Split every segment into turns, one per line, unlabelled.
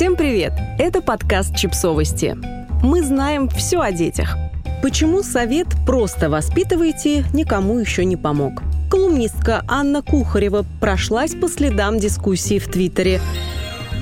Всем привет! Это подкаст «Чипсовости». Мы знаем все о детях. Почему совет «просто воспитывайте» никому еще не помог? Колумнистка Анна Кухарева прошлась по следам дискуссии в Твиттере –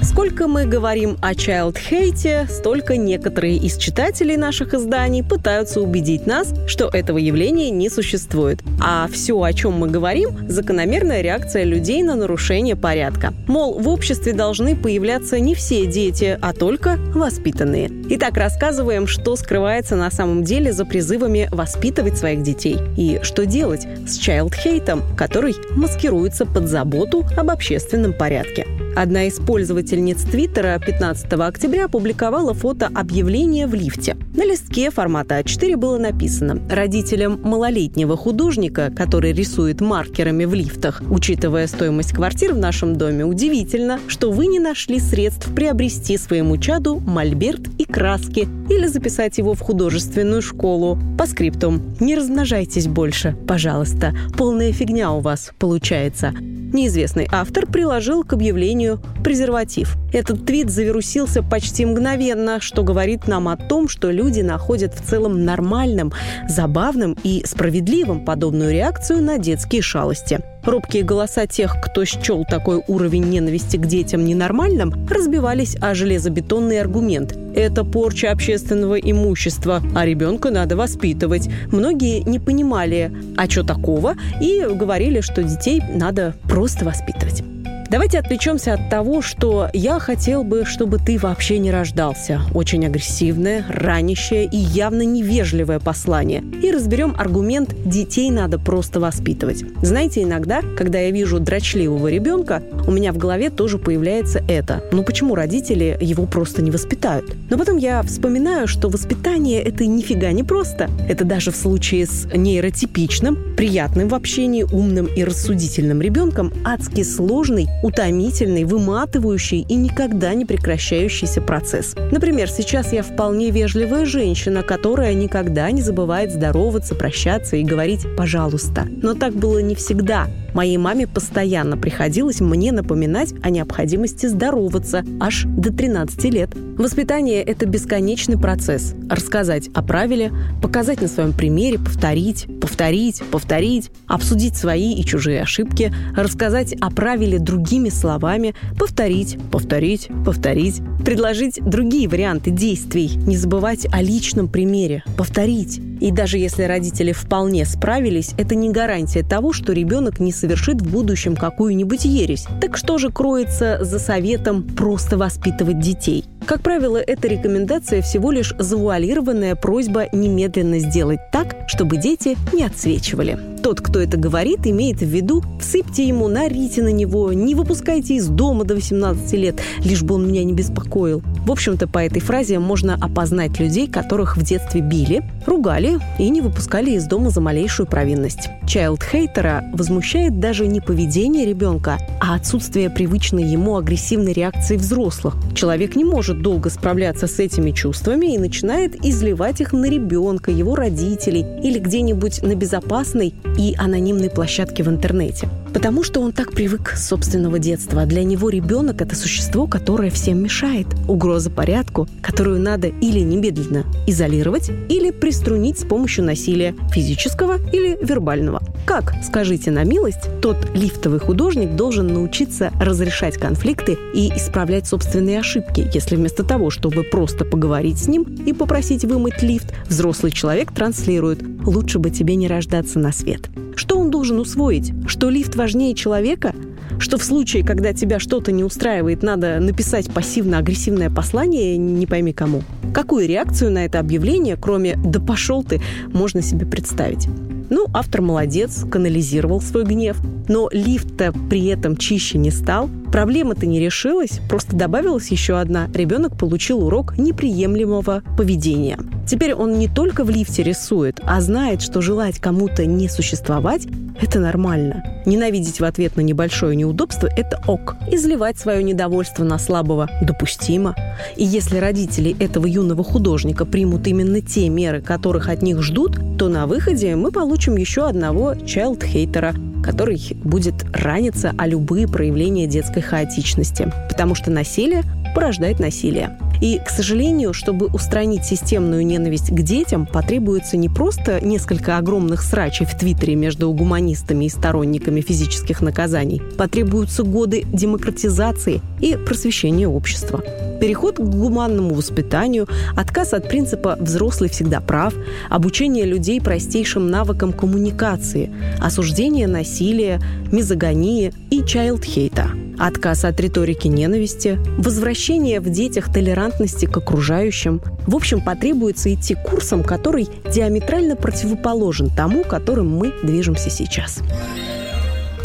Сколько мы говорим о child-хейте, столько некоторые из читателей наших изданий пытаются убедить нас, что этого явления не существует. А все, о чем мы говорим, закономерная реакция людей на нарушение порядка. Мол, в обществе должны появляться не все дети, а только воспитанные. Итак, рассказываем, что скрывается на самом деле за призывами воспитывать своих детей и что делать с child-хейтом, который маскируется под заботу об общественном порядке. Одна из пользовательниц Твиттера 15 октября опубликовала фото объявления в лифте. На листке формата А4 было написано «Родителям малолетнего художника, который рисует маркерами в лифтах, учитывая стоимость квартир в нашем доме, удивительно, что вы не нашли средств приобрести своему чаду мольберт и краски или записать его в художественную школу. По скриптум. Не размножайтесь больше, пожалуйста. Полная фигня у вас получается. Неизвестный автор приложил к объявлению презерватив. Этот твит завирусился почти мгновенно, что говорит нам о том, что люди находят в целом нормальным, забавным и справедливым подобную реакцию на детские шалости. Робкие голоса тех, кто счел такой уровень ненависти к детям ненормальным, разбивались о железобетонный аргумент. Это порча общественного имущества, а ребенка надо воспитывать. Многие не понимали, а что такого, и говорили, что детей надо просто воспитывать. Давайте отвлечемся от того, что я хотел бы, чтобы ты вообще не рождался. Очень агрессивное, ранящее и явно невежливое послание. И разберем аргумент «детей надо просто воспитывать». Знаете, иногда, когда я вижу дрочливого ребенка, у меня в голове тоже появляется это. Ну почему родители его просто не воспитают? Но потом я вспоминаю, что воспитание – это нифига не просто. Это даже в случае с нейротипичным, приятным в общении, умным и рассудительным ребенком адски сложный утомительный, выматывающий и никогда не прекращающийся процесс. Например, сейчас я вполне вежливая женщина, которая никогда не забывает здороваться, прощаться и говорить «пожалуйста». Но так было не всегда. Моей маме постоянно приходилось мне напоминать о необходимости здороваться аж до 13 лет. Воспитание – это бесконечный процесс. Рассказать о правиле, показать на своем примере, повторить, повторить, повторить, обсудить свои и чужие ошибки, рассказать о правиле другими словами, повторить, повторить, повторить, предложить другие варианты действий, не забывать о личном примере, повторить. И даже если родители вполне справились, это не гарантия того, что ребенок не совершит в будущем какую-нибудь ересь. Так что же кроется за советом просто воспитывать детей? Как правило, эта рекомендация всего лишь завуалированная просьба немедленно сделать так, чтобы дети не отсвечивали. Тот, кто это говорит, имеет в виду «всыпьте ему, нарите на него, не выпускайте из дома до 18 лет, лишь бы он меня не беспокоил». В общем-то, по этой фразе можно опознать людей, которых в детстве били, ругали и не выпускали из дома за малейшую провинность. Чайлд-хейтера возмущает даже не поведение ребенка, а отсутствие привычной ему агрессивной реакции взрослых. Человек не может долго справляться с этими чувствами и начинает изливать их на ребенка, его родителей или где-нибудь на безопасной и анонимной площадке в интернете. Потому что он так привык с собственного детства. Для него ребенок – это существо, которое всем мешает. Угроза порядку, которую надо или немедленно изолировать, или приструнить с помощью насилия физического или вербального. Как, скажите на милость, тот лифтовый художник должен научиться разрешать конфликты и исправлять собственные ошибки, если вместо того, чтобы просто поговорить с ним и попросить вымыть лифт, взрослый человек транслирует «лучше бы тебе не рождаться на свет». Что он должен усвоить? Что лифт важнее человека? Что в случае, когда тебя что-то не устраивает, надо написать пассивно-агрессивное послание не пойми кому? Какую реакцию на это объявление, кроме «да пошел ты», можно себе представить? Ну, автор молодец, канализировал свой гнев. Но лифт-то при этом чище не стал. Проблема-то не решилась, просто добавилась еще одна. Ребенок получил урок неприемлемого поведения. Теперь он не только в лифте рисует, а знает, что желать кому-то не существовать – это нормально. Ненавидеть в ответ на небольшое неудобство – это ок. Изливать свое недовольство на слабого – допустимо. И если родители этого юного художника примут именно те меры, которых от них ждут, то на выходе мы получим еще одного child-хейтера, который будет раниться о любые проявления детской хаотичности, потому что насилие порождает насилие. И, к сожалению, чтобы устранить системную ненависть к детям, потребуется не просто несколько огромных срачей в Твиттере между гуманистами и сторонниками физических наказаний. Потребуются годы демократизации и просвещения общества. Переход к гуманному воспитанию, отказ от принципа «взрослый всегда прав», обучение людей простейшим навыкам коммуникации, осуждение насилия, мизогонии и чайлдхейта, отказ от риторики ненависти, возвращение в детях толерантности к окружающим. В общем, потребуется идти курсом, который диаметрально противоположен тому, которым мы движемся сейчас.